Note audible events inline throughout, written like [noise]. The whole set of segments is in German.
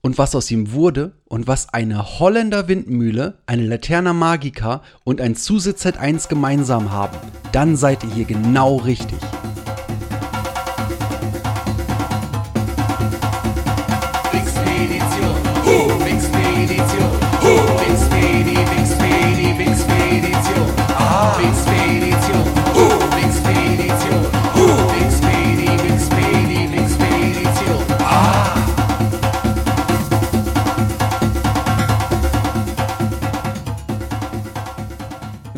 und was aus ihm wurde und was eine Holländer Windmühle, eine Laterna Magica und ein Zusatz Z1 gemeinsam haben, dann seid ihr hier genau richtig.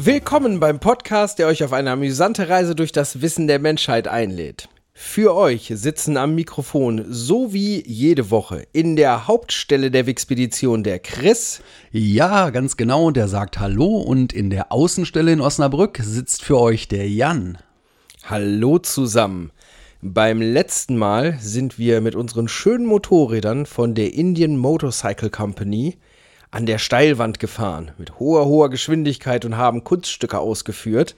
Willkommen beim Podcast, der euch auf eine amüsante Reise durch das Wissen der Menschheit einlädt. Für euch sitzen am Mikrofon so wie jede Woche in der Hauptstelle der Wixpedition der Chris. Ja, ganz genau, der sagt Hallo und in der Außenstelle in Osnabrück sitzt für euch der Jan. Hallo zusammen. Beim letzten Mal sind wir mit unseren schönen Motorrädern von der Indian Motorcycle Company an der Steilwand gefahren mit hoher, hoher Geschwindigkeit und haben Kunststücke ausgeführt.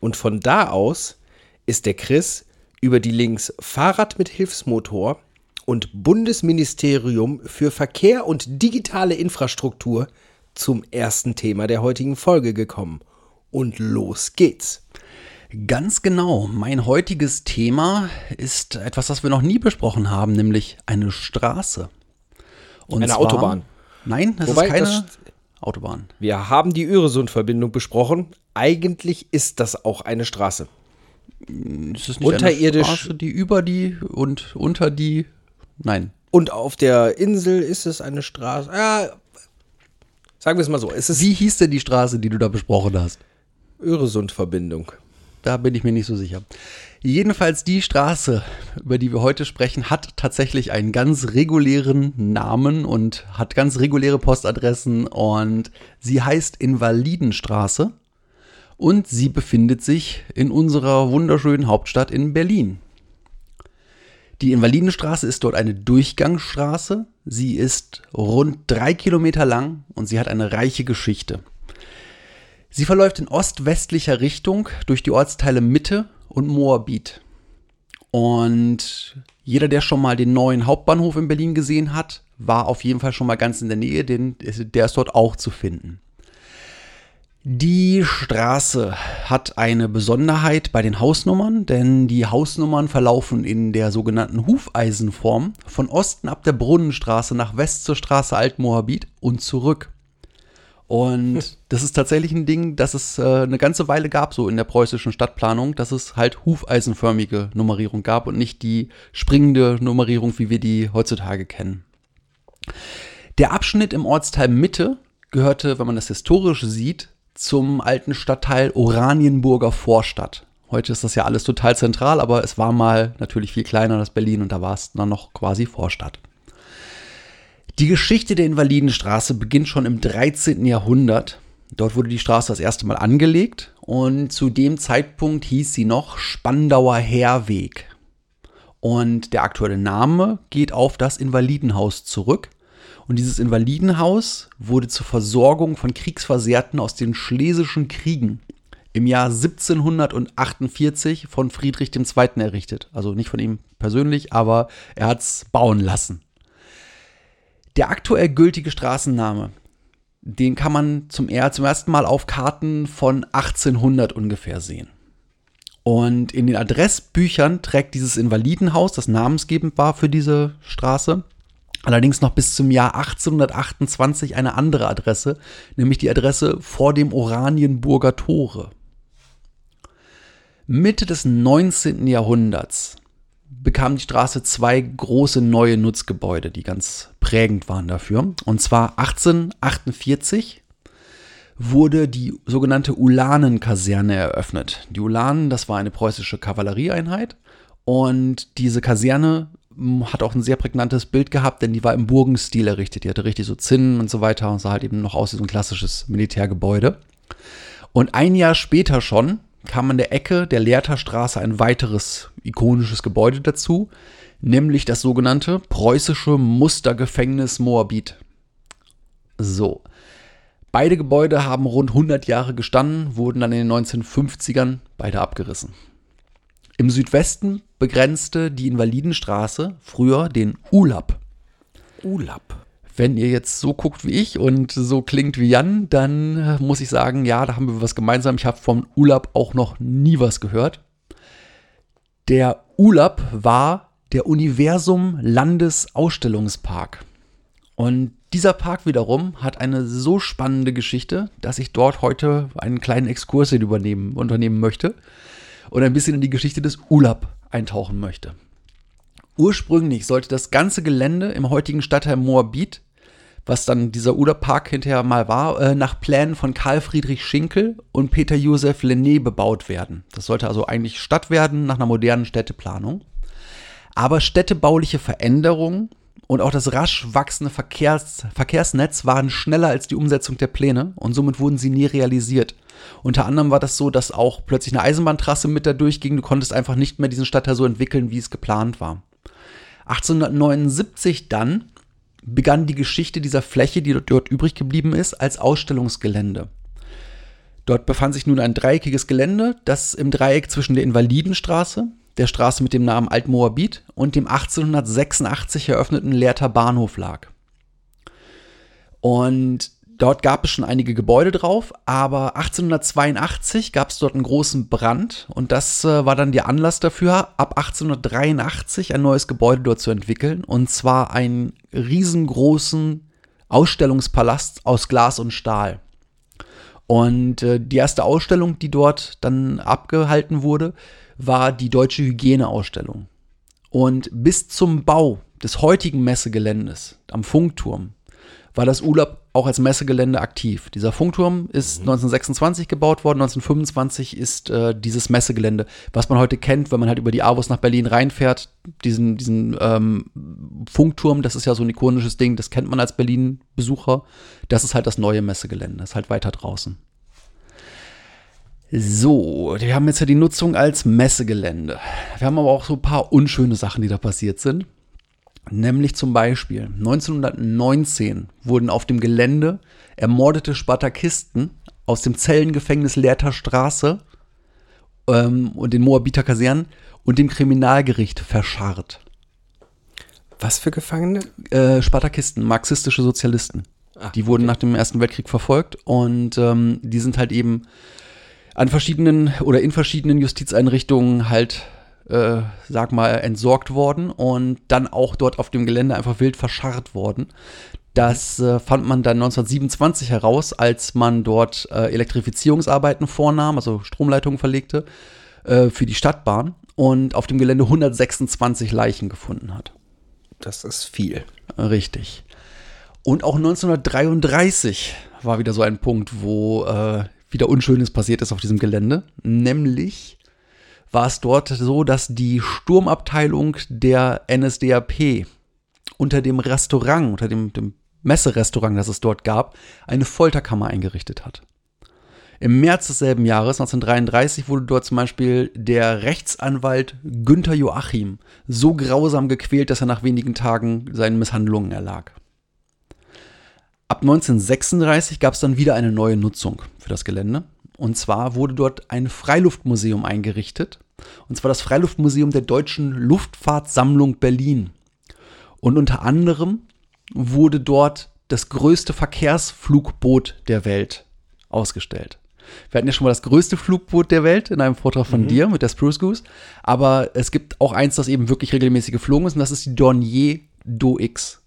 Und von da aus ist der Chris über die Links Fahrrad mit Hilfsmotor und Bundesministerium für Verkehr und digitale Infrastruktur zum ersten Thema der heutigen Folge gekommen. Und los geht's. Ganz genau, mein heutiges Thema ist etwas, das wir noch nie besprochen haben, nämlich eine Straße. Und Eine Autobahn. Nein, das Wobei, ist keine das- Autobahn. Wir haben die Öresund-Verbindung besprochen. Eigentlich ist das auch eine Straße. Ist es nicht Unterirdisch. eine Straße, die über die und unter die? Nein. Und auf der Insel ist es eine Straße. Ja, sagen wir es mal so. Es ist Wie hieß denn die Straße, die du da besprochen hast? Öresund-Verbindung. Da bin ich mir nicht so sicher. Jedenfalls die Straße, über die wir heute sprechen, hat tatsächlich einen ganz regulären Namen und hat ganz reguläre Postadressen und sie heißt Invalidenstraße und sie befindet sich in unserer wunderschönen Hauptstadt in Berlin. Die Invalidenstraße ist dort eine Durchgangsstraße. Sie ist rund drei Kilometer lang und sie hat eine reiche Geschichte. Sie verläuft in ost-westlicher Richtung durch die Ortsteile Mitte und Moabit. Und jeder, der schon mal den neuen Hauptbahnhof in Berlin gesehen hat, war auf jeden Fall schon mal ganz in der Nähe, denn der ist dort auch zu finden. Die Straße hat eine Besonderheit bei den Hausnummern, denn die Hausnummern verlaufen in der sogenannten Hufeisenform von Osten ab der Brunnenstraße nach West zur Straße Altmoabit und zurück. Und [laughs] das ist tatsächlich ein Ding, das es äh, eine ganze Weile gab, so in der preußischen Stadtplanung, dass es halt hufeisenförmige Nummerierung gab und nicht die springende Nummerierung, wie wir die heutzutage kennen. Der Abschnitt im Ortsteil Mitte gehörte, wenn man das historisch sieht, zum alten Stadtteil Oranienburger Vorstadt. Heute ist das ja alles total zentral, aber es war mal natürlich viel kleiner als Berlin und da war es dann noch quasi Vorstadt. Die Geschichte der Invalidenstraße beginnt schon im 13. Jahrhundert. Dort wurde die Straße das erste Mal angelegt und zu dem Zeitpunkt hieß sie noch Spandauer Heerweg. Und der aktuelle Name geht auf das Invalidenhaus zurück. Und dieses Invalidenhaus wurde zur Versorgung von Kriegsversehrten aus den Schlesischen Kriegen im Jahr 1748 von Friedrich II. errichtet. Also nicht von ihm persönlich, aber er hat es bauen lassen. Der aktuell gültige Straßenname, den kann man zum, zum ersten Mal auf Karten von 1800 ungefähr sehen. Und in den Adressbüchern trägt dieses Invalidenhaus, das namensgebend war für diese Straße, allerdings noch bis zum Jahr 1828 eine andere Adresse, nämlich die Adresse vor dem Oranienburger Tore. Mitte des 19. Jahrhunderts bekam die Straße zwei große neue Nutzgebäude, die ganz prägend waren dafür. Und zwar 1848 wurde die sogenannte Ulanen-Kaserne eröffnet. Die Ulanen, das war eine preußische Kavallerieeinheit und diese Kaserne hat auch ein sehr prägnantes Bild gehabt, denn die war im Burgenstil errichtet. Die hatte richtig so Zinnen und so weiter und sah halt eben noch aus wie so ein klassisches Militärgebäude. Und ein Jahr später schon kam an der Ecke der Lehrterstraße ein weiteres ikonisches Gebäude dazu, nämlich das sogenannte preußische Mustergefängnis Moabit. So. Beide Gebäude haben rund 100 Jahre gestanden, wurden dann in den 1950ern beide abgerissen. Im Südwesten begrenzte die Invalidenstraße früher den ULAP. Ulap. Wenn ihr jetzt so guckt wie ich und so klingt wie Jan, dann äh, muss ich sagen, ja, da haben wir was gemeinsam. Ich habe vom ULAP auch noch nie was gehört. Der ULAP war der Universum Landesausstellungspark. Und dieser Park wiederum hat eine so spannende Geschichte, dass ich dort heute einen kleinen Exkurs übernehmen, unternehmen möchte und ein bisschen in die Geschichte des ULAP eintauchen möchte. Ursprünglich sollte das ganze Gelände im heutigen Stadtteil Moabit, was dann dieser ULAP-Park hinterher mal war, äh, nach Plänen von Karl Friedrich Schinkel und Peter Josef Lenné bebaut werden. Das sollte also eigentlich Stadt werden nach einer modernen Städteplanung. Aber städtebauliche Veränderungen und auch das rasch wachsende Verkehrs Verkehrsnetz waren schneller als die Umsetzung der Pläne und somit wurden sie nie realisiert. Unter anderem war das so, dass auch plötzlich eine Eisenbahntrasse mit da durchging. Du konntest einfach nicht mehr diesen Stadtteil so entwickeln, wie es geplant war. 1879 dann begann die Geschichte dieser Fläche, die dort, übrig geblieben ist, als Ausstellungsgelände. Dort befand sich nun ein dreieckiges Gelände, das im Dreieck zwischen der Invalidenstraße, der Straße mit dem Namen Altmoabit und dem 1886 eröffneten Lehrter Bahnhof lag. Und dort gab es schon einige Gebäude drauf, aber 1882 gab es dort einen großen Brand und das äh, war dann der Anlass dafür, ab 1883 ein neues Gebäude dort zu entwickeln und zwar einen riesengroßen Ausstellungspalast aus Glas und Stahl. Und äh, die erste Ausstellung, die dort dann abgehalten wurde, war die Deutsche Hygieneausstellung. Und bis zum Bau des heutigen Messegeländes am Funkturm war das ULAB auch als Messegelände aktiv. Dieser Funkturm ist 1926 gebaut worden, 1925 ist äh, dieses Messegelände, was man heute kennt, wenn man halt über die Avus nach Berlin reinfährt, diesen, diesen ähm, Funkturm, das ist ja so ein ikonisches Ding, das kennt man als Berlin-Besucher. Das ist halt das neue Messegelände, das ist halt weiter draußen. So, wir haben jetzt ja die Nutzung als Messegelände. Wir haben aber auch so ein paar unschöne Sachen, die da passiert sind. Nämlich zum Beispiel 1919 wurden auf dem Gelände ermordete Spartakisten aus dem Zellengefängnis Lehrter Straße ähm, und den Moabiter Kasernen und dem Kriminalgericht verscharrt. Was für Gefangene? Äh, Spartakisten, marxistische Sozialisten. Ah, die wurden nach dem Ersten Weltkrieg verfolgt und ähm, die sind halt eben an verschiedenen oder in verschiedenen Justizeinrichtungen halt, äh, sag mal, entsorgt worden und dann auch dort auf dem Gelände einfach wild verscharrt worden. Das äh, fand man dann 1927 heraus, als man dort äh, Elektrifizierungsarbeiten vornahm, also Stromleitungen verlegte äh, für die Stadtbahn und auf dem Gelände 126 Leichen gefunden hat. Das ist viel. Richtig. Und auch 1933 war wieder so ein Punkt, wo äh, wieder Unschönes passiert ist auf diesem Gelände. Nämlich war es dort so, dass die Sturmabteilung der NSDAP unter dem Restaurant, unter dem, dem Messerestaurant, das es dort gab, eine Folterkammer eingerichtet hat. Im März desselben Jahres, 1933, wurde dort zum Beispiel der Rechtsanwalt Günther Joachim so grausam gequält, dass er nach wenigen Tagen seinen Misshandlungen erlag. Ab 1936 gab es dann wieder eine neue Nutzung für das Gelände. Und zwar wurde dort ein Freiluftmuseum eingerichtet. Und zwar das Freiluftmuseum der Deutschen Luftfahrtsammlung Berlin. Und unter anderem wurde dort das größte Verkehrsflugboot der Welt ausgestellt. Wir hatten ja schon mal das größte Flugboot der Welt in einem Vortrag von dir mit der Spruce Goose. Aber es gibt auch eins, das eben wirklich regelmäßig geflogen ist, und das ist die Dornier Do X.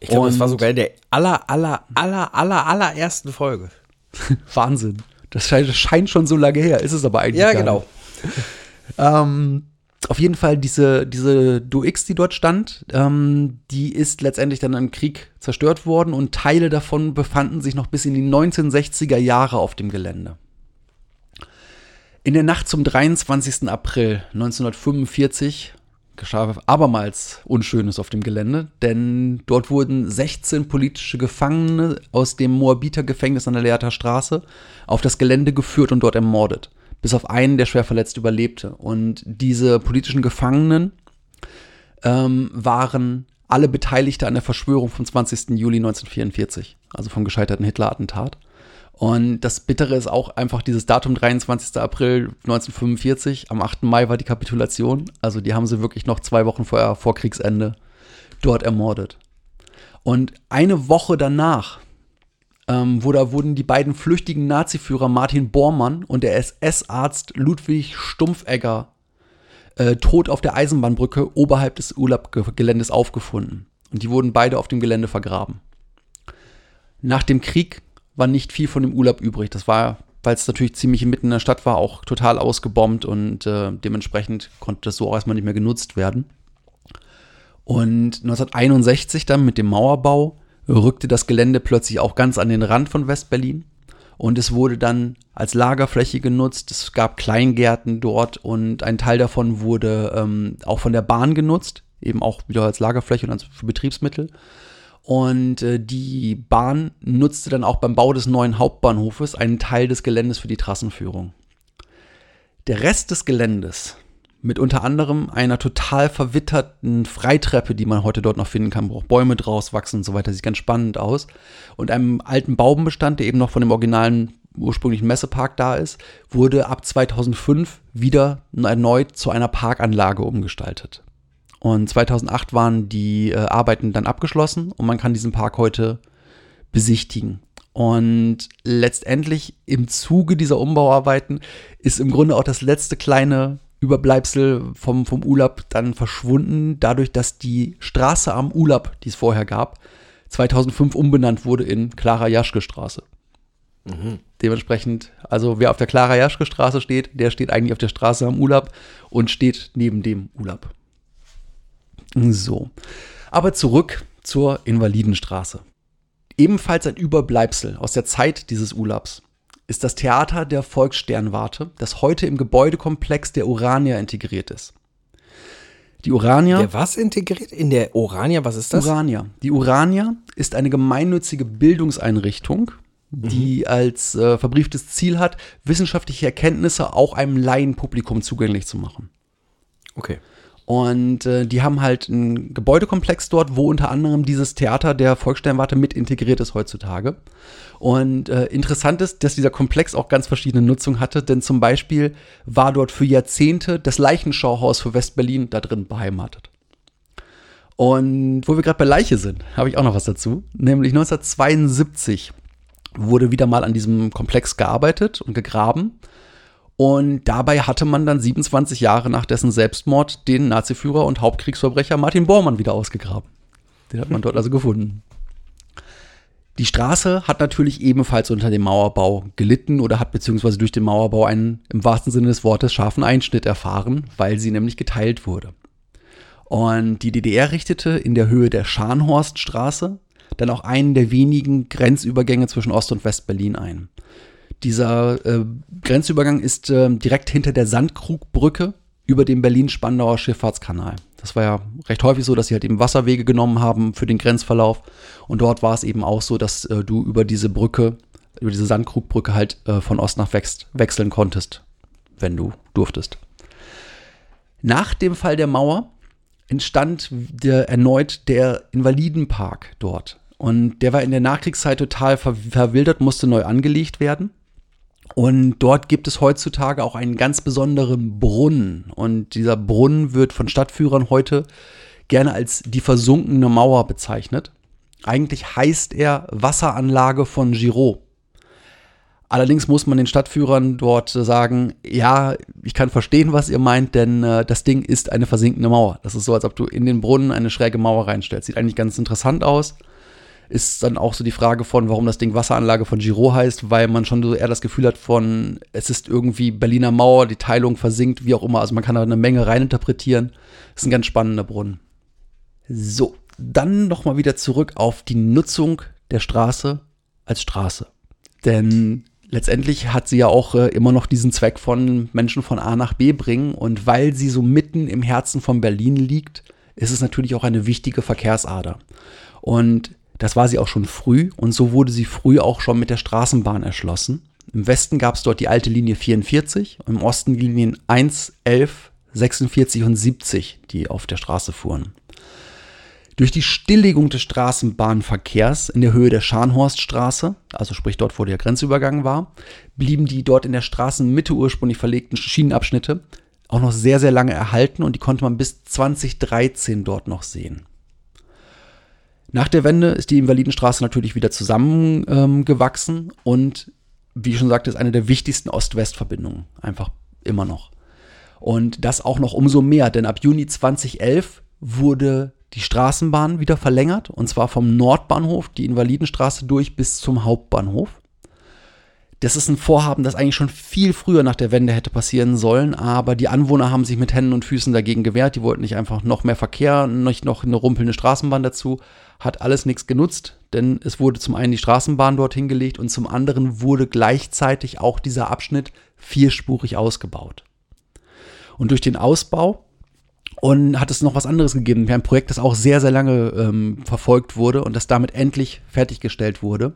Ich glaube, das war sogar in der aller, aller, aller, aller, allerersten Folge. [laughs] Wahnsinn. Das scheint, schon so lange her, ist es aber eigentlich Ja, genau. [laughs] Ähm, auf jeden Fall diese, diese DoX, die dort stand, ähm, die ist letztendlich dann im Krieg zerstört worden und Teile davon befanden sich noch bis in die 1960er Jahre auf dem Gelände. In der Nacht zum 23. April 1945 geschah abermals Unschönes auf dem Gelände, denn dort wurden 16 politische Gefangene aus dem Moabiter-Gefängnis an der Leater Straße auf das Gelände geführt und dort ermordet. Bis auf einen, der schwer verletzt überlebte. Und diese politischen Gefangenen ähm, waren alle Beteiligte an der Verschwörung vom 20. Juli 1944, also vom gescheiterten Hitler-Attentat. Und das Bittere ist auch einfach dieses Datum 23. April 1945. Am 8. Mai war die Kapitulation. Also die haben sie wirklich noch zwei Wochen vor, vor Kriegsende dort ermordet. Und eine Woche danach ähm, wo da wurden die beiden flüchtigen Naziführer Martin Bormann und der SS-Arzt Ludwig Stumpfegger äh, tot auf der Eisenbahnbrücke oberhalb des Urlaubgeländes aufgefunden. Und die wurden beide auf dem Gelände vergraben. Nach dem Krieg war nicht viel von dem Urlaub übrig. Das war, weil es natürlich ziemlich mitten in der Stadt war, auch total ausgebombt und äh, dementsprechend konnte das so auch erstmal nicht mehr genutzt werden. Und 1961 dann mit dem Mauerbau rückte das Gelände plötzlich auch ganz an den Rand von Westberlin und es wurde dann als Lagerfläche genutzt. Es gab Kleingärten dort und ein Teil davon wurde ähm, auch von der Bahn genutzt, eben auch wieder als Lagerfläche und als Betriebsmittel. Und äh, die Bahn nutzte dann auch beim Bau des neuen Hauptbahnhofes einen Teil des Geländes für die Trassenführung. Der Rest des Geländes mit unter anderem einer total verwitterten Freitreppe, die man heute dort noch finden kann, wo auch Bäume draus wachsen und so weiter, sieht ganz spannend aus. Und einem alten Baumbestand, der eben noch von dem originalen ursprünglichen Messepark da ist, wurde ab 2005 wieder erneut zu einer Parkanlage umgestaltet. Und 2008 waren die äh, Arbeiten dann abgeschlossen und man kann diesen Park heute besichtigen. Und letztendlich im Zuge dieser Umbauarbeiten ist im Grunde auch das letzte kleine Überbleibsel vom, vom Urlaub dann verschwunden, dadurch, dass die Straße am Urlaub, die es vorher gab, 2005 umbenannt wurde in Clara Jaschke Straße. Mhm. Dementsprechend, also wer auf der Clara Jaschke Straße steht, der steht eigentlich auf der Straße am Urlaub und steht neben dem Urlaub. So. Aber zurück zur Invalidenstraße. Ebenfalls ein Überbleibsel aus der Zeit dieses Urlaubs ist das Theater der Volkssternwarte, das heute im Gebäudekomplex der Urania integriert ist. Die Urania. Der was integriert? In der Urania, was ist das? Urania. Die Urania ist eine gemeinnützige Bildungseinrichtung, die mhm. als äh, verbrieftes Ziel hat, wissenschaftliche Erkenntnisse auch einem Laienpublikum zugänglich zu machen. Okay. Und äh, die haben halt einen Gebäudekomplex dort, wo unter anderem dieses Theater der Volkssternwarte mit integriert ist heutzutage. Und äh, interessant ist, dass dieser Komplex auch ganz verschiedene Nutzungen hatte, denn zum Beispiel war dort für Jahrzehnte das Leichenschauhaus für Westberlin da drin beheimatet. Und wo wir gerade bei Leiche sind, habe ich auch noch was dazu. Nämlich 1972 wurde wieder mal an diesem Komplex gearbeitet und gegraben. Und dabei hatte man dann 27 Jahre nach dessen Selbstmord den Naziführer und Hauptkriegsverbrecher Martin Bormann wieder ausgegraben. Den hat man dort also gefunden. Die Straße hat natürlich ebenfalls unter dem Mauerbau gelitten oder hat beziehungsweise durch den Mauerbau einen im wahrsten Sinne des Wortes scharfen Einschnitt erfahren, weil sie nämlich geteilt wurde. Und die DDR richtete in der Höhe der Scharnhorststraße dann auch einen der wenigen Grenzübergänge zwischen Ost- und West-Berlin ein. Dieser äh, Grenzübergang ist äh, direkt hinter der Sandkrugbrücke über dem Berlin-Spandauer Schifffahrtskanal. Das war ja recht häufig so, dass sie halt eben Wasserwege genommen haben für den Grenzverlauf. Und dort war es eben auch so, dass äh, du über diese Brücke, über diese Sandkrugbrücke halt äh, von Ost nach West wechseln konntest, wenn du durftest. Nach dem Fall der Mauer entstand der, erneut der Invalidenpark dort. Und der war in der Nachkriegszeit total verwildert, musste neu angelegt werden. Und dort gibt es heutzutage auch einen ganz besonderen Brunnen. Und dieser Brunnen wird von Stadtführern heute gerne als die versunkene Mauer bezeichnet. Eigentlich heißt er Wasseranlage von Giraud. Allerdings muss man den Stadtführern dort sagen, ja, ich kann verstehen, was ihr meint, denn äh, das Ding ist eine versinkende Mauer. Das ist so, als ob du in den Brunnen eine schräge Mauer reinstellst. Sieht eigentlich ganz interessant aus ist dann auch so die Frage von, warum das Ding Wasseranlage von Giro heißt, weil man schon so eher das Gefühl hat von, es ist irgendwie Berliner Mauer, die Teilung versinkt, wie auch immer. Also man kann da eine Menge reininterpretieren. Ist ein ganz spannender Brunnen. So, dann nochmal wieder zurück auf die Nutzung der Straße als Straße. Denn letztendlich hat sie ja auch äh, immer noch diesen Zweck von Menschen von A nach B bringen. Und weil sie so mitten im Herzen von Berlin liegt, ist es natürlich auch eine wichtige Verkehrsader. Und das war sie auch schon früh und so wurde sie früh auch schon mit der Straßenbahn erschlossen. Im Westen gab es dort die alte Linie 44, im Osten die Linien 1, 11, 46 und 70, die auf der Straße fuhren. Durch die Stilllegung des Straßenbahnverkehrs in der Höhe der Scharnhorststraße, also sprich dort, wo der Grenzübergang war, blieben die dort in der Straßenmitte ursprünglich verlegten Schienenabschnitte auch noch sehr, sehr lange erhalten und die konnte man bis 2013 dort noch sehen. Nach der Wende ist die Invalidenstraße natürlich wieder zusammengewachsen ähm, und wie ich schon sagte, ist eine der wichtigsten Ost-West-Verbindungen. Einfach immer noch. Und das auch noch umso mehr, denn ab Juni 2011 wurde die Straßenbahn wieder verlängert und zwar vom Nordbahnhof die Invalidenstraße durch bis zum Hauptbahnhof. Das ist ein Vorhaben, das eigentlich schon viel früher nach der Wende hätte passieren sollen, aber die Anwohner haben sich mit Händen und Füßen dagegen gewehrt. Die wollten nicht einfach noch mehr Verkehr, nicht noch eine rumpelnde Straßenbahn dazu. Hat alles nichts genutzt, denn es wurde zum einen die Straßenbahn dorthin gelegt und zum anderen wurde gleichzeitig auch dieser Abschnitt vierspurig ausgebaut. Und durch den Ausbau und hat es noch was anderes gegeben. Wir ein Projekt, das auch sehr, sehr lange ähm, verfolgt wurde und das damit endlich fertiggestellt wurde.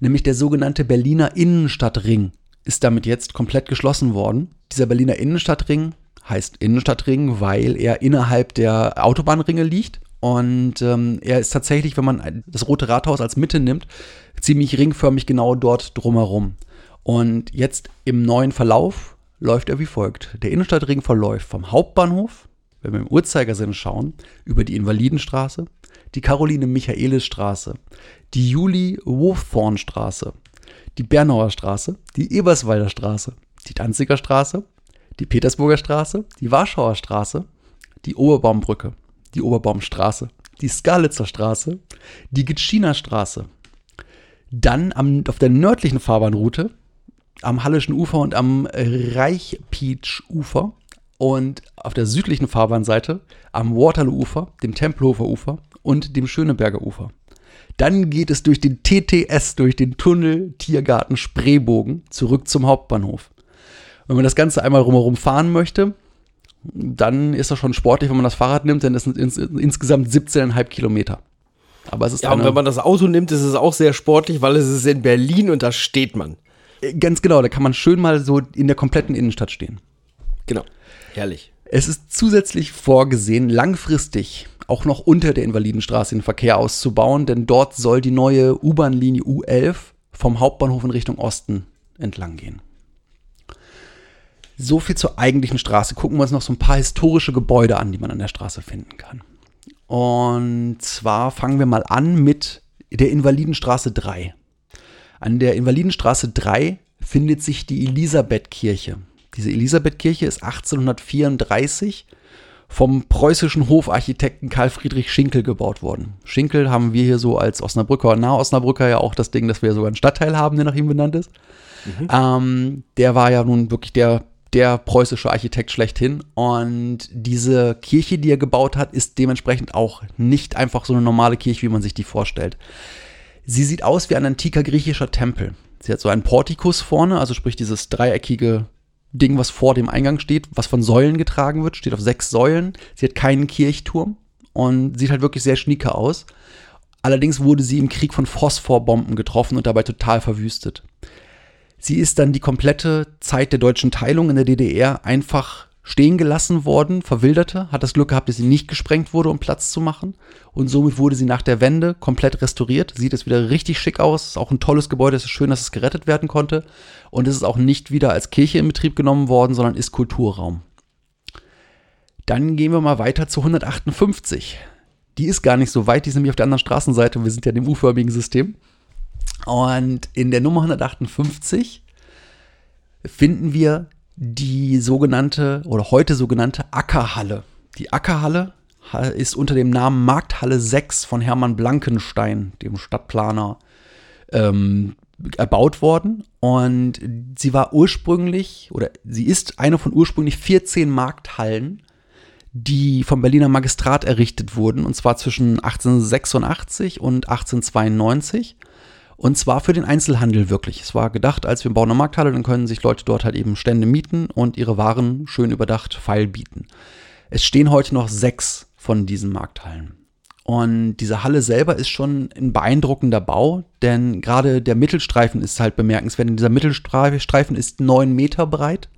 Nämlich der sogenannte Berliner Innenstadtring ist damit jetzt komplett geschlossen worden. Dieser Berliner Innenstadtring heißt Innenstadtring, weil er innerhalb der Autobahnringe liegt. Und ähm, er ist tatsächlich, wenn man das Rote Rathaus als Mitte nimmt, ziemlich ringförmig genau dort drumherum. Und jetzt im neuen Verlauf läuft er wie folgt. Der Innenstadtring verläuft vom Hauptbahnhof wenn wir im Uhrzeigersinn schauen, über die Invalidenstraße, die Caroline-Michaelis-Straße, die Julie-Wurfthorn-Straße, die Bernauer Straße, die Eberswalder Straße, die Danziger Straße, die Petersburger Straße, die Warschauer Straße, die Oberbaumbrücke, die Oberbaumstraße, die Skalitzer Straße, die Gitschiner Straße. Dann am, auf der nördlichen Fahrbahnroute am Hallischen Ufer und am Reichpietsch-Ufer und auf der südlichen Fahrbahnseite am Waterloo-Ufer, dem Tempelhofer Ufer und dem Schöneberger Ufer. Dann geht es durch den TTS, durch den Tunnel Tiergarten Spreebogen zurück zum Hauptbahnhof. Wenn man das Ganze einmal rumherum fahren möchte, dann ist das schon sportlich, wenn man das Fahrrad nimmt, denn es sind ins, insgesamt 17,5 Kilometer. Aber es ist ja, und wenn man das Auto nimmt, ist es auch sehr sportlich, weil es ist in Berlin und da steht man. Ganz genau, da kann man schön mal so in der kompletten Innenstadt stehen. Genau. Herrlich. Es ist zusätzlich vorgesehen, langfristig auch noch unter der Invalidenstraße den Verkehr auszubauen, denn dort soll die neue U-Bahn-Linie U11 vom Hauptbahnhof in Richtung Osten entlang gehen. So viel zur eigentlichen Straße. Gucken wir uns noch so ein paar historische Gebäude an, die man an der Straße finden kann. Und zwar fangen wir mal an mit der Invalidenstraße 3. An der Invalidenstraße 3 findet sich die Elisabethkirche. Diese Elisabethkirche ist 1834 vom preußischen Hofarchitekten Karl Friedrich Schinkel gebaut worden. Schinkel haben wir hier so als Osnabrücker, Nahosnabrücker ja auch das Ding, dass wir sogar einen Stadtteil haben, der nach ihm benannt ist. Mhm. Ähm, der war ja nun wirklich der, der preußische Architekt schlechthin. Und diese Kirche, die er gebaut hat, ist dementsprechend auch nicht einfach so eine normale Kirche, wie man sich die vorstellt. Sie sieht aus wie ein antiker griechischer Tempel. Sie hat so einen Portikus vorne, also sprich dieses dreieckige Ding, was vor dem Eingang steht, was von Säulen getragen wird, steht auf sechs Säulen. Sie hat keinen Kirchturm und sieht halt wirklich sehr schnieke aus. Allerdings wurde sie im Krieg von Phosphorbomben getroffen und dabei total verwüstet. Sie ist dann die komplette Zeit der deutschen Teilung in der DDR einfach stehen gelassen worden, verwilderte, hat das Glück gehabt, dass sie nicht gesprengt wurde, um Platz zu machen. Und somit wurde sie nach der Wende komplett restauriert. Sieht es wieder richtig schick aus. Ist auch ein tolles Gebäude. Es ist schön, dass es gerettet werden konnte. Und es ist auch nicht wieder als Kirche in Betrieb genommen worden, sondern ist Kulturraum. Dann gehen wir mal weiter zu 158. Die ist gar nicht so weit, die ist nämlich auf der anderen Straßenseite. Wir sind ja in dem U-förmigen System. Und in der Nummer 158 finden wir die sogenannte oder heute sogenannte Ackerhalle. Die Ackerhalle ist unter dem Namen Markthalle 6 von Hermann Blankenstein, dem Stadtplaner, ähm, erbaut worden. Und sie war ursprünglich, oder sie ist eine von ursprünglich 14 Markthallen, die vom Berliner Magistrat errichtet wurden, und zwar zwischen 1886 und 1892. Und zwar für den Einzelhandel wirklich. Es war gedacht, als wir bauen eine Markthalle, dann können sich Leute dort halt eben Stände mieten und ihre Waren schön überdacht feil bieten. Es stehen heute noch sechs von diesen Markthallen. Und diese Halle selber ist schon ein beeindruckender Bau, denn gerade der Mittelstreifen ist halt bemerkenswert. Dieser Mittelstreifen ist neun Meter breit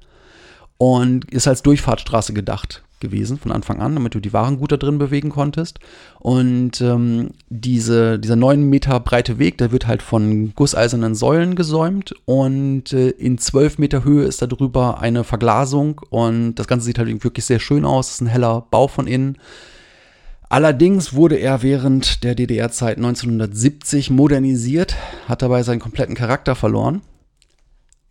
und ist als Durchfahrtsstraße gedacht gewesen von Anfang an, damit du die Waren gut da drin bewegen konntest. Und ähm, diese, dieser neun Meter breite Weg, der wird halt von gusseisernen Säulen gesäumt und äh, in zwölf Meter Höhe ist da drüber eine Verglasung und das Ganze sieht halt wirklich sehr schön aus. Es ist ein heller Bau von innen. Allerdings wurde er während der DDR-Zeit 1970 modernisiert, hat dabei seinen kompletten Charakter verloren,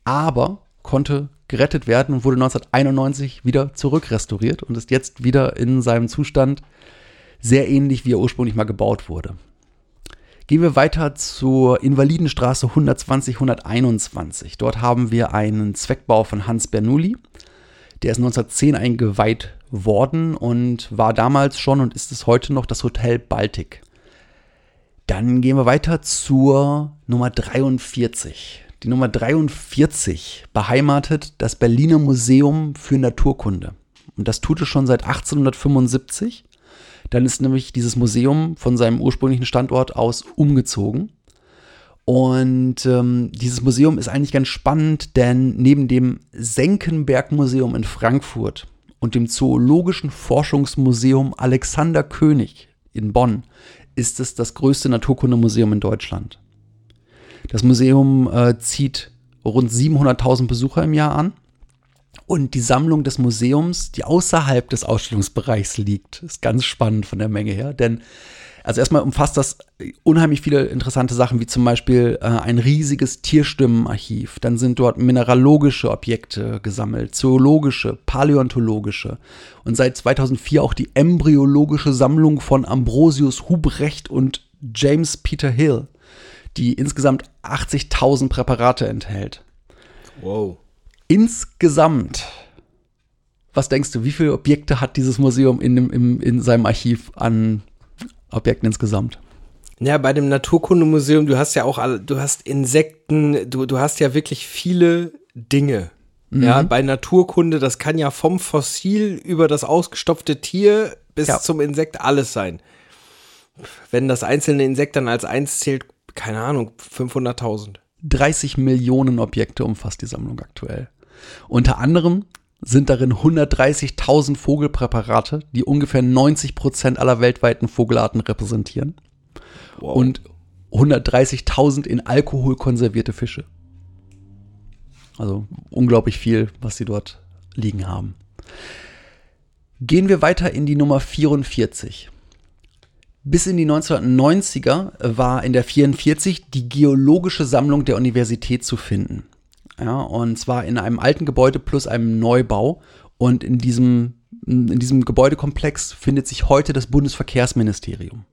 aber konnte gerettet werden und wurde 1991 wieder zurückrestauriert und ist jetzt wieder in seinem Zustand sehr ähnlich, wie er ursprünglich mal gebaut wurde. Gehen wir weiter zur Invalidenstraße 120 121. Dort haben wir einen Zweckbau von Hans Bernoulli. Der ist 1910 eingeweiht worden und war damals schon und ist es heute noch das Hotel Baltic. Dann gehen wir weiter zur Nummer 43. Die Nummer 43 beheimatet das Berliner Museum für Naturkunde. Und das tut es schon seit 1875. Dann ist nämlich dieses Museum von seinem ursprünglichen Standort aus umgezogen und ähm, dieses Museum ist eigentlich ganz spannend, denn neben dem Senckenberg-Museum in Frankfurt und dem Zoologischen Forschungsmuseum Alexander König in Bonn ist es das größte Naturkundemuseum in Deutschland. Das Museum äh, zieht rund 700.000 Besucher im Jahr an. Und die Sammlung des Museums, die außerhalb des Ausstellungsbereichs liegt, ist ganz spannend von der Menge her, denn also erstmal umfasst das unheimlich viele interessante Sachen, wie zum Beispiel äh, ein riesiges Tierstimmenarchiv. Dann sind dort mineralogische Objekte gesammelt, zoologische, paläontologische und seit 2004 auch die embryologische Sammlung von Ambrosius Hubrecht und James Peter Hill, die insgesamt 80.000 Präparate enthält. Wow. Insgesamt was denkst du, wie viele Objekte hat dieses Museum in, im, in seinem Archiv an Objekten insgesamt. Ja, bei dem Naturkundemuseum, du hast ja auch, alle, du hast Insekten, du, du hast ja wirklich viele Dinge. Mhm. Ja, bei Naturkunde, das kann ja vom Fossil über das ausgestopfte Tier bis ja. zum Insekt alles sein. Wenn das einzelne Insekt dann als eins zählt, keine Ahnung, 500.000. 30 Millionen Objekte umfasst die Sammlung aktuell. Unter anderem sind darin 130.000 Vogelpräparate, die ungefähr 90 Prozent aller weltweiten Vogelarten repräsentieren. Wow. Und 130.000 in Alkohol konservierte Fische. Also unglaublich viel, was sie dort liegen haben. Gehen wir weiter in die Nummer 44. Bis in die 1990er war in der 44 die geologische Sammlung der Universität zu finden. Ja, und zwar in einem alten Gebäude plus einem Neubau. Und in diesem, in diesem Gebäudekomplex findet sich heute das Bundesverkehrsministerium.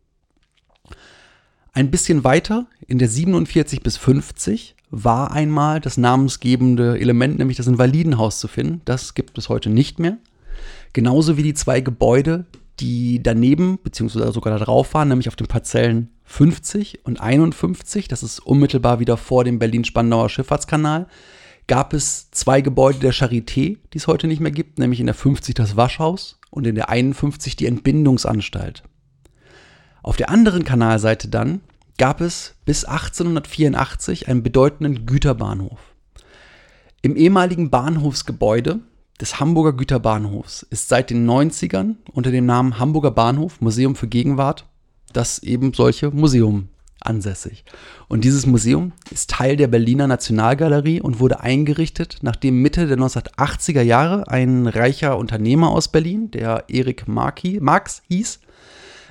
Ein bisschen weiter, in der 47 bis 50, war einmal das namensgebende Element, nämlich das Invalidenhaus zu finden. Das gibt es heute nicht mehr. Genauso wie die zwei Gebäude, die daneben, beziehungsweise sogar da drauf waren, nämlich auf den Parzellen 50 und 51, das ist unmittelbar wieder vor dem Berlin-Spandauer Schifffahrtskanal, gab es zwei Gebäude der Charité, die es heute nicht mehr gibt, nämlich in der 50 das Waschhaus und in der 51 die Entbindungsanstalt. Auf der anderen Kanalseite dann gab es bis 1884 einen bedeutenden Güterbahnhof. Im ehemaligen Bahnhofsgebäude des Hamburger Güterbahnhofs ist seit den 90ern unter dem Namen Hamburger Bahnhof Museum für Gegenwart das eben solche Museum ansässig. Und dieses Museum ist Teil der Berliner Nationalgalerie und wurde eingerichtet, nachdem Mitte der 1980er Jahre ein reicher Unternehmer aus Berlin, der Erik Marx hieß,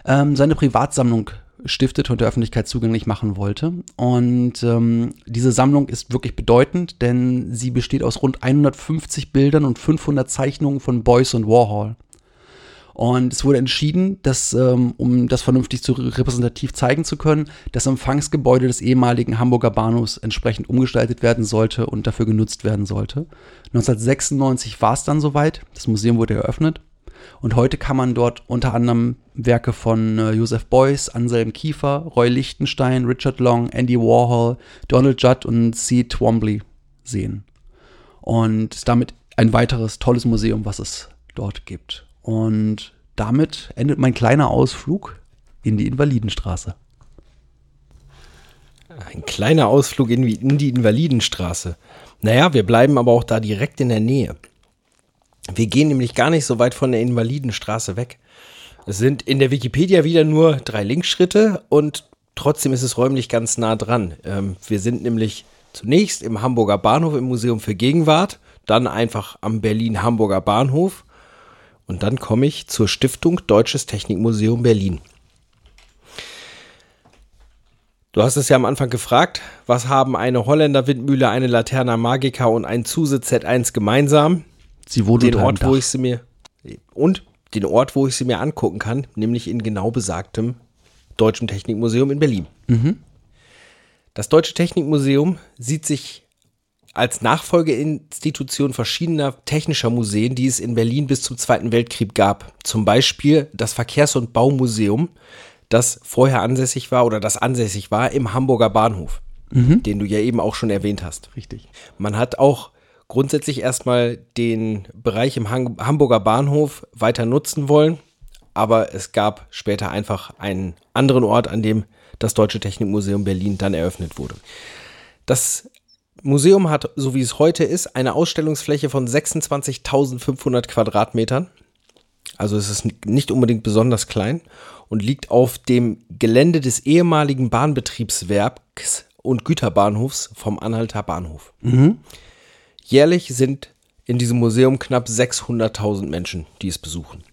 ähm, seine Privatsammlung stiftete und der Öffentlichkeit zugänglich machen wollte. Und ähm, diese Sammlung ist wirklich bedeutend, denn sie besteht aus rund 150 Bildern und 500 Zeichnungen von Beuys und Warhol. Und es wurde entschieden, dass, ähm, um das vernünftig zu repräsentativ zeigen zu können, das Empfangsgebäude des ehemaligen Hamburger Bahnhofs entsprechend umgestaltet werden sollte und dafür genutzt werden sollte. 1996 war es dann soweit. Das Museum wurde eröffnet. Und heute kann man dort unter anderem Werke von äh, Joseph Beuys, Anselm Kiefer, Roy Lichtenstein, Richard Long, Andy Warhol, Donald Judd und C. Twombly sehen. Und damit ein weiteres tolles Museum, was es dort gibt. Und damit endet mein kleiner Ausflug in die Invalidenstraße. Ein kleiner Ausflug in, in die Invalidenstraße. Naja, wir bleiben aber auch da direkt in der Nähe. Wir gehen nämlich gar nicht so weit von der Invalidenstraße weg. Es sind in der Wikipedia wieder nur drei Linkschritte und trotzdem ist es räumlich ganz nah dran. Ähm, wir sind nämlich zunächst im Hamburger Bahnhof im Museum für Gegenwart, dann einfach am Berlin-Hamburger Bahnhof und dann komme ich zur Stiftung Deutsches Technikmuseum Berlin. Du hast es ja am Anfang gefragt, was haben eine Holländer Windmühle, eine Laterna Magica und ein Zusitz Z1 gemeinsam? Sie wurde den Ort, wo ich sie mir und den Ort, wo ich sie mir angucken kann, nämlich in genau besagtem Deutschen Technikmuseum in Berlin. Das Deutsche Technikmuseum sieht sich als Nachfolgeinstitution verschiedener technischer Museen, die es in Berlin bis zum Zweiten Weltkrieg gab. Zum Beispiel das Verkehrs- und Baumuseum, das vorher ansässig war oder das ansässig war im Hamburger Bahnhof, den du ja eben auch schon erwähnt hast. Richtig. Man hat auch grundsätzlich erstmal den Bereich im Hamburger Bahnhof weiter nutzen wollen, aber es gab später einfach einen anderen Ort, an dem das Deutsche Technikmuseum Berlin dann eröffnet wurde. Das Museum hat, so wie es heute ist, eine Ausstellungsfläche von 26.500 Quadratmetern. Also es ist nicht unbedingt besonders klein und liegt auf dem Gelände des ehemaligen Bahnbetriebswerks und Güterbahnhofs vom Anhalter Bahnhof. Jährlich sind in diesem Museum knapp 600.000 Menschen, die es besuchen.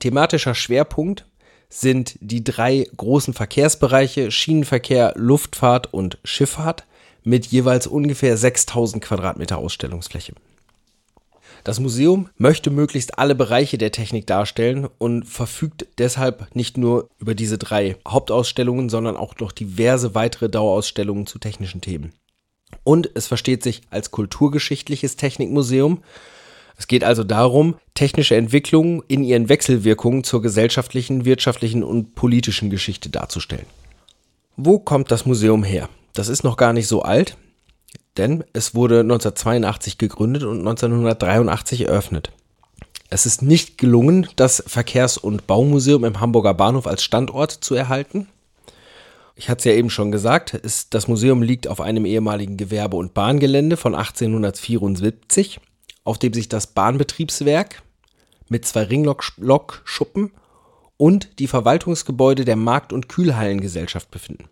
Thematischer Schwerpunkt sind die drei großen Verkehrsbereiche Schienenverkehr, Luftfahrt und Schifffahrt mit jeweils ungefähr 6000 Quadratmeter Ausstellungsfläche. Das Museum möchte möglichst alle Bereiche der Technik darstellen und verfügt deshalb nicht nur über diese drei Hauptausstellungen, sondern auch noch diverse weitere Dauerausstellungen zu technischen Themen. Und es versteht sich als kulturgeschichtliches Technikmuseum. Es geht also darum, technische Entwicklungen in ihren Wechselwirkungen zur gesellschaftlichen, wirtschaftlichen und politischen Geschichte darzustellen. Wo kommt das Museum her? Das ist noch gar nicht so alt, denn es wurde 1982 gegründet und 1983 eröffnet. Es ist nicht gelungen, das Verkehrs- und Baumuseum im Hamburger Bahnhof als Standort zu erhalten. Ich hatte es ja eben schon gesagt, es, das Museum liegt auf einem ehemaligen Gewerbe- und Bahngelände von 1874, auf dem sich das Bahnbetriebswerk mit zwei Ringlokschuppen und die Verwaltungsgebäude der Markt- und Kühlhallengesellschaft befinden.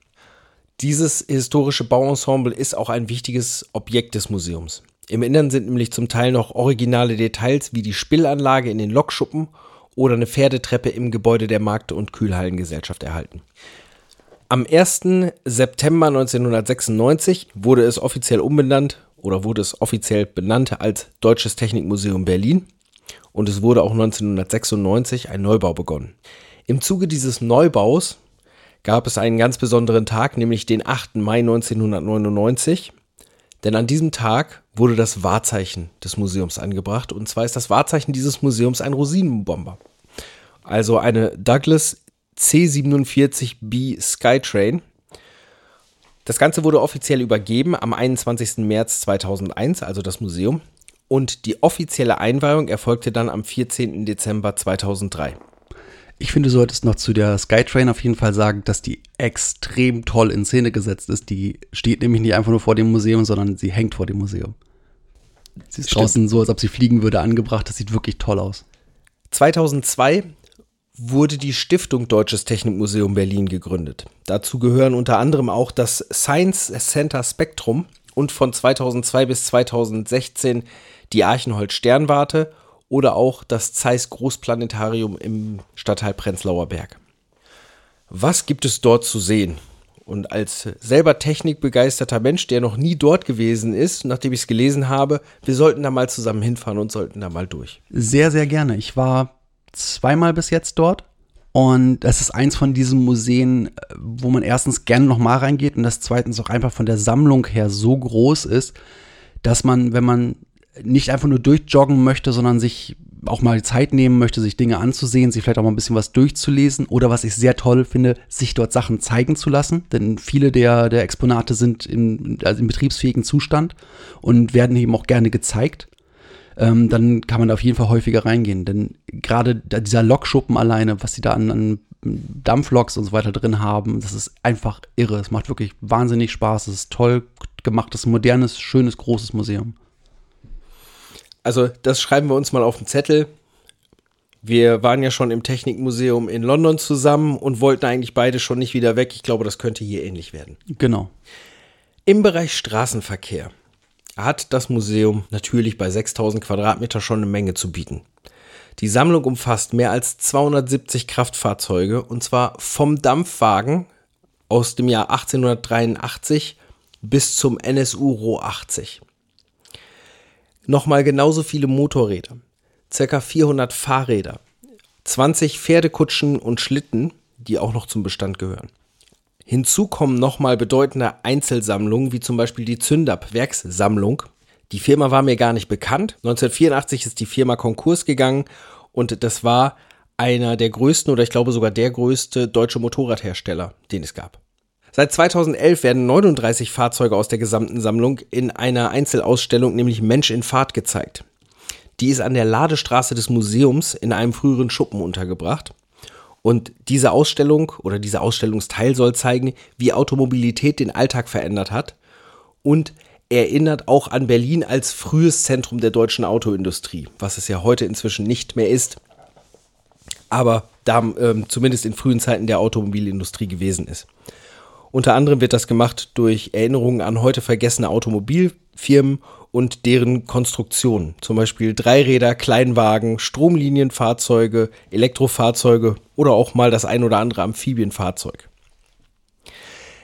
Dieses historische Bauensemble ist auch ein wichtiges Objekt des Museums. Im Innern sind nämlich zum Teil noch originale Details wie die Spillanlage in den Lokschuppen oder eine Pferdetreppe im Gebäude der Markt- und Kühlhallengesellschaft erhalten. Am 1. September 1996 wurde es offiziell umbenannt oder wurde es offiziell benannt als Deutsches Technikmuseum Berlin und es wurde auch 1996 ein Neubau begonnen. Im Zuge dieses Neubaus gab es einen ganz besonderen Tag, nämlich den 8. Mai 1999, denn an diesem Tag wurde das Wahrzeichen des Museums angebracht und zwar ist das Wahrzeichen dieses Museums ein Rosinenbomber. Also eine Douglas C-47B Skytrain. Das Ganze wurde offiziell übergeben am 21. März 2001, also das Museum. Und die offizielle Einweihung erfolgte dann am 14. Dezember 2003. Ich finde, du solltest noch zu der Skytrain auf jeden Fall sagen, dass die extrem toll in Szene gesetzt ist. Die steht nämlich nicht einfach nur vor dem Museum, sondern sie hängt vor dem Museum. Sie ist Stimmt. draußen so, als ob sie fliegen würde, angebracht. Das sieht wirklich toll aus. 2002 wurde die Stiftung Deutsches Technikmuseum Berlin gegründet. Dazu gehören unter anderem auch das Science Center Spektrum und von 2002 bis 2016 die Archenhold Sternwarte oder auch das Zeiss Großplanetarium im Stadtteil Prenzlauer Berg. Was gibt es dort zu sehen? Und als selber technikbegeisterter Mensch, der noch nie dort gewesen ist, nachdem ich es gelesen habe, wir sollten da mal zusammen hinfahren und sollten da mal durch. Sehr, sehr gerne. Ich war zweimal bis jetzt dort. Und es ist eins von diesen Museen, äh, wo man erstens gerne nochmal reingeht und das zweitens auch einfach von der Sammlung her so groß ist, dass man, wenn man nicht einfach nur durchjoggen möchte, sondern sich auch mal Zeit nehmen möchte, sich Dinge anzusehen, sich vielleicht auch mal ein bisschen was durchzulesen oder was ich sehr toll finde, sich dort Sachen zeigen zu lassen. Denn viele der, der Exponate sind im, also im betriebsfähigen Zustand und werden eben auch gerne gezeigt. Ähm, dann kann man da auf jeden Fall häufiger reingehen. Denn gerade dieser Lokschuppen alleine, was sie da an, an Dampfloks und so weiter drin haben, das ist einfach irre. Es macht wirklich wahnsinnig Spaß. Es ist toll gemachtes, modernes, schönes, großes Museum. Also das schreiben wir uns mal auf den Zettel. Wir waren ja schon im Technikmuseum in London zusammen und wollten eigentlich beide schon nicht wieder weg. Ich glaube, das könnte hier ähnlich werden. Genau. Im Bereich Straßenverkehr hat das Museum natürlich bei 6000 Quadratmeter schon eine Menge zu bieten. Die Sammlung umfasst mehr als 270 Kraftfahrzeuge und zwar vom Dampfwagen aus dem Jahr 1883 bis zum NSU Ro 80 nochmal genauso viele Motorräder, circa 400 Fahrräder, 20 Pferdekutschen und Schlitten, die auch noch zum Bestand gehören. Hinzu kommen nochmal bedeutende Einzelsammlungen, wie zum Beispiel die Zündab Werkssammlung. Die Firma war mir gar nicht bekannt. 1984 ist die Firma Konkurs gegangen und das war einer der größten oder ich glaube sogar der größte deutsche Motorradhersteller, den es gab. Seit 2011 werden 39 Fahrzeuge aus der gesamten Sammlung in einer Einzelausstellung, nämlich Mensch in Fahrt, gezeigt. Die ist an der Ladestraße des Museums in einem früheren Schuppen untergebracht. Und diese Ausstellung oder dieser Ausstellungsteil soll zeigen, wie Automobilität den Alltag verändert hat und erinnert auch an Berlin als frühes Zentrum der deutschen Autoindustrie, was es ja heute inzwischen nicht mehr ist, aber da ähm, zumindest in frühen Zeiten der Automobilindustrie gewesen ist. Unter anderem wird das gemacht durch Erinnerungen an heute vergessene Automobilfirmen und deren Konstruktion. Zum Beispiel Dreiräder, Kleinwagen, Stromlinienfahrzeuge, Elektrofahrzeuge oder auch mal das ein oder andere Amphibienfahrzeug.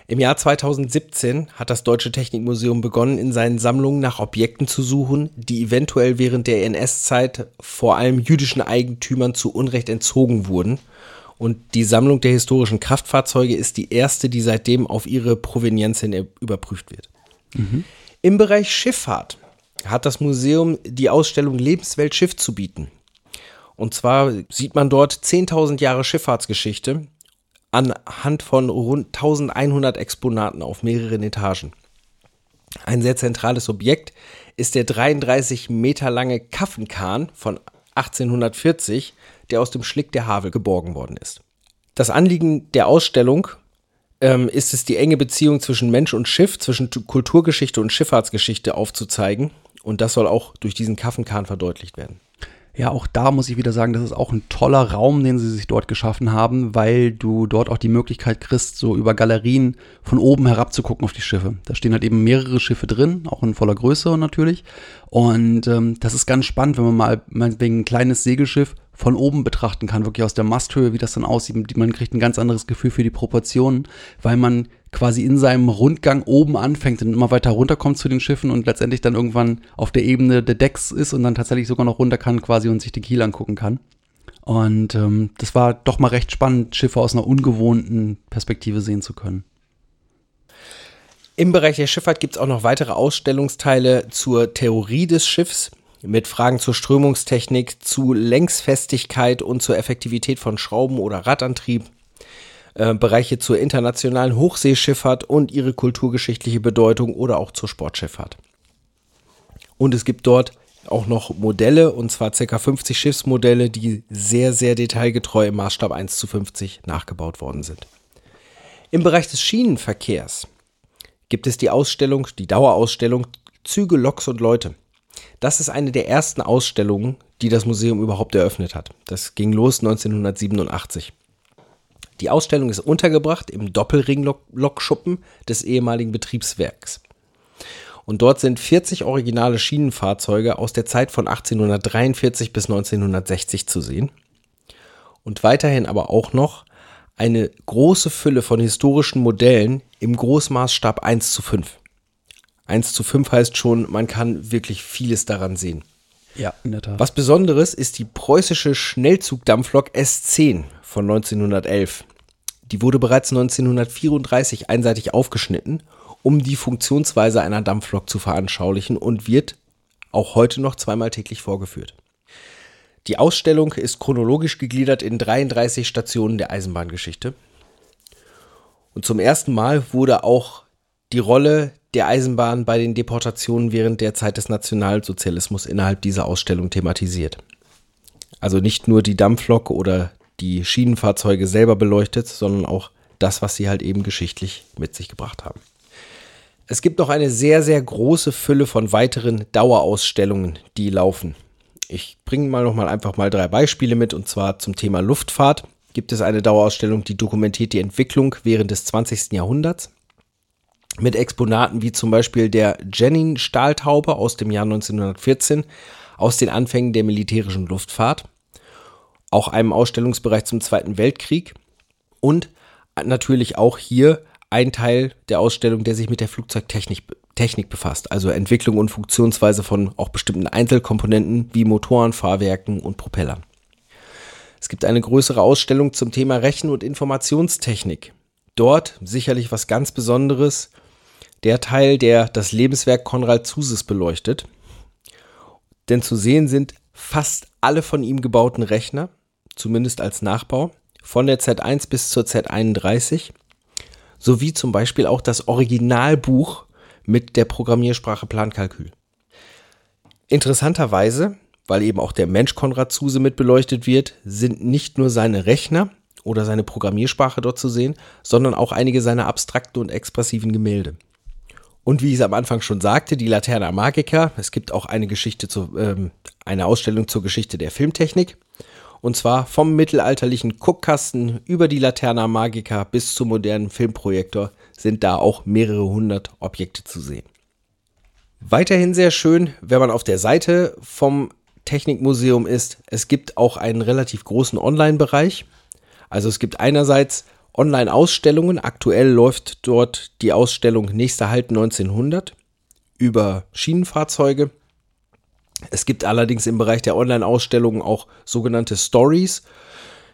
Im Jahr 2017 hat das Deutsche Technikmuseum begonnen, in seinen Sammlungen nach Objekten zu suchen, die eventuell während der NS-Zeit vor allem jüdischen Eigentümern zu Unrecht entzogen wurden und die Sammlung der historischen Kraftfahrzeuge ist die erste, die seitdem auf ihre Provenienz hin überprüft wird. Mhm. Im Bereich Schifffahrt hat das Museum die Ausstellung Lebenswelt Schiff zu bieten. Und zwar sieht man dort 10.000 Jahre Schifffahrtsgeschichte anhand von rund 1100 Exponaten auf mehreren Etagen. Ein sehr zentrales Objekt ist der 33 Meter lange Kaffenkahn von 1840, der aus dem Schlick der Havel geborgen worden ist. Das Anliegen der Ausstellung ähm, ist es, die enge Beziehung zwischen Mensch und Schiff, zwischen Kulturgeschichte und Schifffahrtsgeschichte aufzuzeigen. Und das soll auch durch diesen Kaffenkahn verdeutlicht werden. Ja, auch da muss ich wieder sagen, das ist auch ein toller Raum, den sie sich dort geschaffen haben, weil du dort auch die Möglichkeit kriegst, so über Galerien von oben herab zu gucken auf die Schiffe. Da stehen halt eben mehrere Schiffe drin, auch in voller Größe natürlich. Und ähm, das ist ganz spannend, wenn man mal meinetwegen ein kleines Segelschiff von oben betrachten kann, wirklich aus der Masthöhe, wie das dann aussieht. Man kriegt ein ganz anderes Gefühl für die Proportionen, weil man quasi in seinem Rundgang oben anfängt und immer weiter runterkommt zu den Schiffen und letztendlich dann irgendwann auf der Ebene der Decks ist und dann tatsächlich sogar noch runter kann quasi und sich die Kiel angucken kann. Und ähm, das war doch mal recht spannend, Schiffe aus einer ungewohnten Perspektive sehen zu können. Im Bereich der Schifffahrt gibt es auch noch weitere Ausstellungsteile zur Theorie des Schiffs mit Fragen zur Strömungstechnik, zu Längsfestigkeit und zur Effektivität von Schrauben oder Radantrieb. Äh, Bereiche zur internationalen Hochseeschifffahrt und ihre kulturgeschichtliche Bedeutung oder auch zur Sportschifffahrt. Und es gibt dort auch noch Modelle, und zwar ca. 50 Schiffsmodelle, die sehr, sehr detailgetreu im Maßstab 1 zu 50 nachgebaut worden sind. Im Bereich des Schienenverkehrs gibt es die Ausstellung, die Dauerausstellung Züge, Loks und Leute. Das ist eine der ersten Ausstellungen, die das Museum überhaupt eröffnet hat. Das ging los 1987. Die Ausstellung ist untergebracht im Doppelring-Lokschuppen des ehemaligen Betriebswerks. Und dort sind 40 originale Schienenfahrzeuge aus der Zeit von 1843 bis 1960 zu sehen. Und weiterhin aber auch noch eine große Fülle von historischen Modellen im Großmaßstab 1 zu 5. 1 zu 5 heißt schon, man kann wirklich vieles daran sehen. Ja, in der Tat. Was Besonderes ist die preußische Schnellzugdampflok S10 von 1911. Die wurde bereits 1934 einseitig aufgeschnitten, um die Funktionsweise einer Dampflok zu veranschaulichen und wird auch heute noch zweimal täglich vorgeführt. Die Ausstellung ist chronologisch gegliedert in 33 Stationen der Eisenbahngeschichte. Und zum ersten Mal wurde auch die Rolle der Eisenbahn bei den Deportationen während der Zeit des Nationalsozialismus innerhalb dieser Ausstellung thematisiert. Also nicht nur die Dampflok oder die Schienenfahrzeuge selber beleuchtet, sondern auch das, was sie halt eben geschichtlich mit sich gebracht haben. Es gibt noch eine sehr, sehr große Fülle von weiteren Dauerausstellungen, die laufen. Ich bringe mal noch mal einfach mal drei Beispiele mit und zwar zum Thema Luftfahrt gibt es eine Dauerausstellung, die dokumentiert die Entwicklung während des 20. Jahrhunderts mit Exponaten wie zum Beispiel der Jenin Stahltaube aus dem Jahr 1914 aus den Anfängen der militärischen Luftfahrt, auch einem Ausstellungsbereich zum Zweiten Weltkrieg und natürlich auch hier ein Teil der Ausstellung, der sich mit der Flugzeugtechnik Technik befasst, also Entwicklung und Funktionsweise von auch bestimmten Einzelkomponenten wie Motoren, Fahrwerken und Propellern. Es gibt eine größere Ausstellung zum Thema Rechen- und Informationstechnik. Dort sicherlich was ganz Besonderes, der Teil, der das Lebenswerk Konrad Zuses beleuchtet. Denn zu sehen sind fast alle von ihm gebauten Rechner, zumindest als Nachbau, von der Z1 bis zur Z31 sowie zum Beispiel auch das Originalbuch mit der Programmiersprache Plankalkül. Interessanterweise, weil eben auch der Mensch Konrad Zuse mit beleuchtet wird, sind nicht nur seine Rechner oder seine Programmiersprache dort zu sehen, sondern auch einige seiner abstrakten und expressiven Gemälde. Und wie ich es am Anfang schon sagte, die Laterna Magica. Es gibt auch eine Geschichte zu, ähm, eine Ausstellung zur Geschichte der Filmtechnik. Und zwar vom mittelalterlichen Guckkasten über die Laterna Magica bis zum modernen Filmprojektor sind da auch mehrere hundert Objekte zu sehen. Weiterhin sehr schön, wenn man auf der Seite vom Technikmuseum ist, es gibt auch einen relativ großen Online-Bereich. Also es gibt einerseits Online-Ausstellungen. Aktuell läuft dort die Ausstellung Nächster Halt 1900 über Schienenfahrzeuge. Es gibt allerdings im Bereich der Online-Ausstellungen auch sogenannte Stories,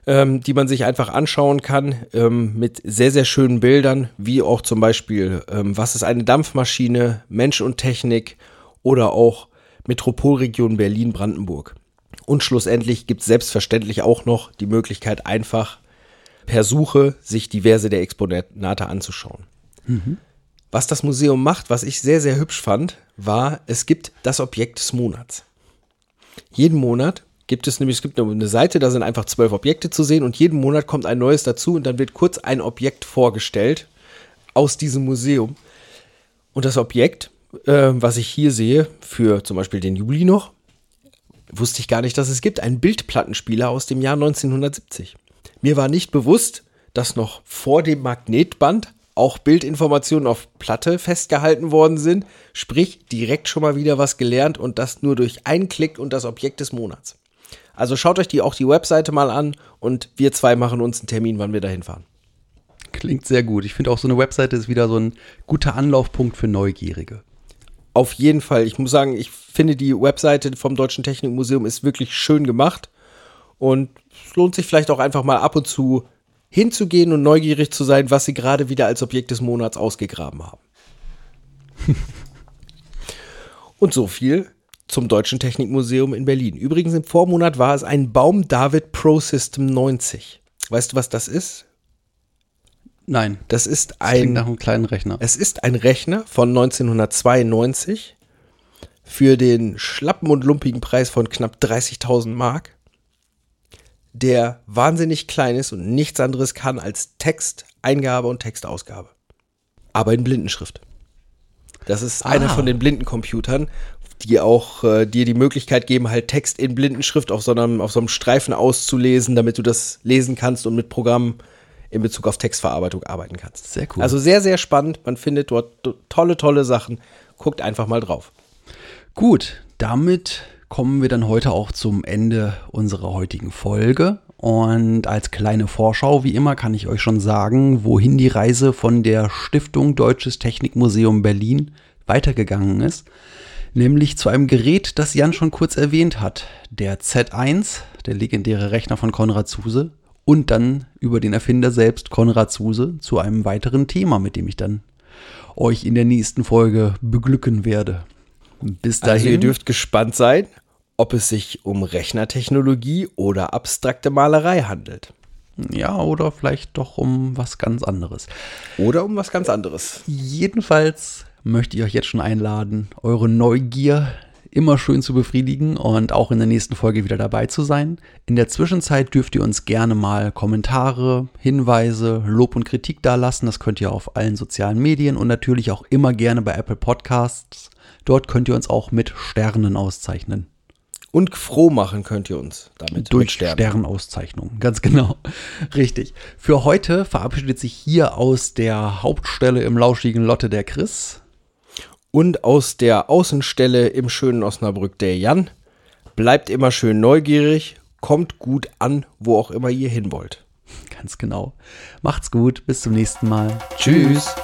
ähm, die man sich einfach anschauen kann, ähm, mit sehr, sehr schönen Bildern, wie auch zum Beispiel, ähm, was ist eine Dampfmaschine, Mensch und Technik oder auch Metropolregion Berlin-Brandenburg. Und schlussendlich gibt es selbstverständlich auch noch die Möglichkeit, einfach per Suche sich diverse der Exponate anzuschauen. Mhm. Was das Museum macht, was ich sehr, sehr hübsch fand, war, es gibt das Objekt des Monats. Jeden Monat gibt es nämlich, es gibt eine Seite, da sind einfach zwölf Objekte zu sehen und jeden Monat kommt ein neues dazu und dann wird kurz ein Objekt vorgestellt aus diesem Museum. Und das Objekt, äh, was ich hier sehe, für zum Beispiel den Juli noch, wusste ich gar nicht, dass es gibt, ein Bildplattenspieler aus dem Jahr 1970. Mir war nicht bewusst, dass noch vor dem Magnetband auch Bildinformationen auf Platte festgehalten worden sind. Sprich, direkt schon mal wieder was gelernt und das nur durch einen Klick und das Objekt des Monats. Also schaut euch die, auch die Webseite mal an und wir zwei machen uns einen Termin, wann wir da hinfahren. Klingt sehr gut. Ich finde auch so eine Webseite ist wieder so ein guter Anlaufpunkt für Neugierige. Auf jeden Fall. Ich muss sagen, ich finde die Webseite vom Deutschen Technikmuseum ist wirklich schön gemacht und es lohnt sich vielleicht auch einfach mal ab und zu hinzugehen und neugierig zu sein, was sie gerade wieder als Objekt des Monats ausgegraben haben. [laughs] und so viel zum Deutschen Technikmuseum in Berlin. Übrigens im Vormonat war es ein Baum David Pro System 90. Weißt du, was das ist? Nein. Das ist ein nach einem kleinen Rechner. Es ist ein Rechner von 1992 für den schlappen und lumpigen Preis von knapp 30.000 Mark der wahnsinnig klein ist und nichts anderes kann als Texteingabe und Textausgabe. Aber in Blindenschrift. Das ist ah. einer von den Blindencomputern, die auch äh, dir die Möglichkeit geben, halt Text in Blindenschrift auf so, einem, auf so einem Streifen auszulesen, damit du das lesen kannst und mit Programmen in Bezug auf Textverarbeitung arbeiten kannst. Sehr cool. Also sehr, sehr spannend. Man findet dort tolle, tolle Sachen. Guckt einfach mal drauf. Gut, damit kommen wir dann heute auch zum Ende unserer heutigen Folge. Und als kleine Vorschau, wie immer, kann ich euch schon sagen, wohin die Reise von der Stiftung Deutsches Technikmuseum Berlin weitergegangen ist. Nämlich zu einem Gerät, das Jan schon kurz erwähnt hat. Der Z1, der legendäre Rechner von Konrad Zuse. Und dann über den Erfinder selbst, Konrad Zuse, zu einem weiteren Thema, mit dem ich dann euch in der nächsten Folge beglücken werde. Bis dahin. Also ihr dürft gespannt sein ob es sich um Rechnertechnologie oder abstrakte Malerei handelt. Ja, oder vielleicht doch um was ganz anderes. Oder um was ganz anderes. Jedenfalls möchte ich euch jetzt schon einladen, eure Neugier immer schön zu befriedigen und auch in der nächsten Folge wieder dabei zu sein. In der Zwischenzeit dürft ihr uns gerne mal Kommentare, Hinweise, Lob und Kritik dalassen. Das könnt ihr auf allen sozialen Medien und natürlich auch immer gerne bei Apple Podcasts. Dort könnt ihr uns auch mit Sternen auszeichnen. Und froh machen könnt ihr uns damit. Durch mit Sternen. Sternauszeichnung, ganz genau. [laughs] Richtig. Für heute verabschiedet sich hier aus der Hauptstelle im lauschigen Lotte der Chris. Und aus der Außenstelle im schönen Osnabrück der Jan. Bleibt immer schön neugierig, kommt gut an, wo auch immer ihr hin wollt. Ganz genau. Macht's gut, bis zum nächsten Mal. Tschüss.